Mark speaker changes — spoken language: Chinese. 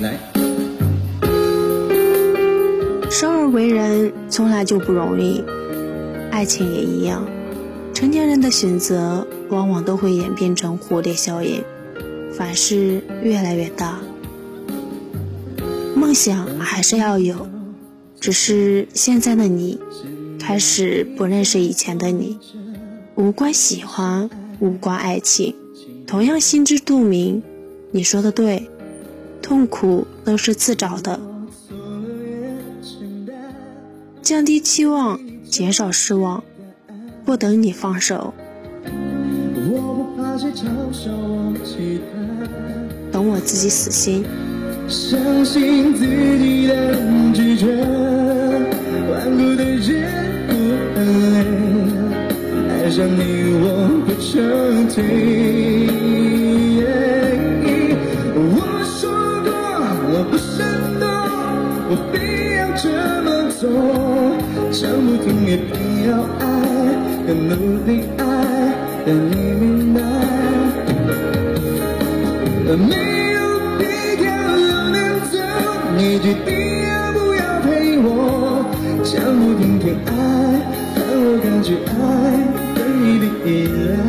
Speaker 1: 来。生而为人从来就不容易，爱情也一样。成年人的选择往往都会演变成蝴蝶效应，凡事越来越大。梦想还是要有，只是现在的你开始不认识以前的你，无关喜欢，无关爱情，同样心知肚明。你说的对，痛苦都是自找的。降低期望，减少失望，不等你放手，等我自己死心。
Speaker 2: 相信自己的直觉，顽固的人不很累，爱上你我不撤退。我非要这么做讲不听也偏要爱更努力爱让你明白没有别条路能走你决定要不要陪我讲不听偏爱但我感觉爱。对你的依赖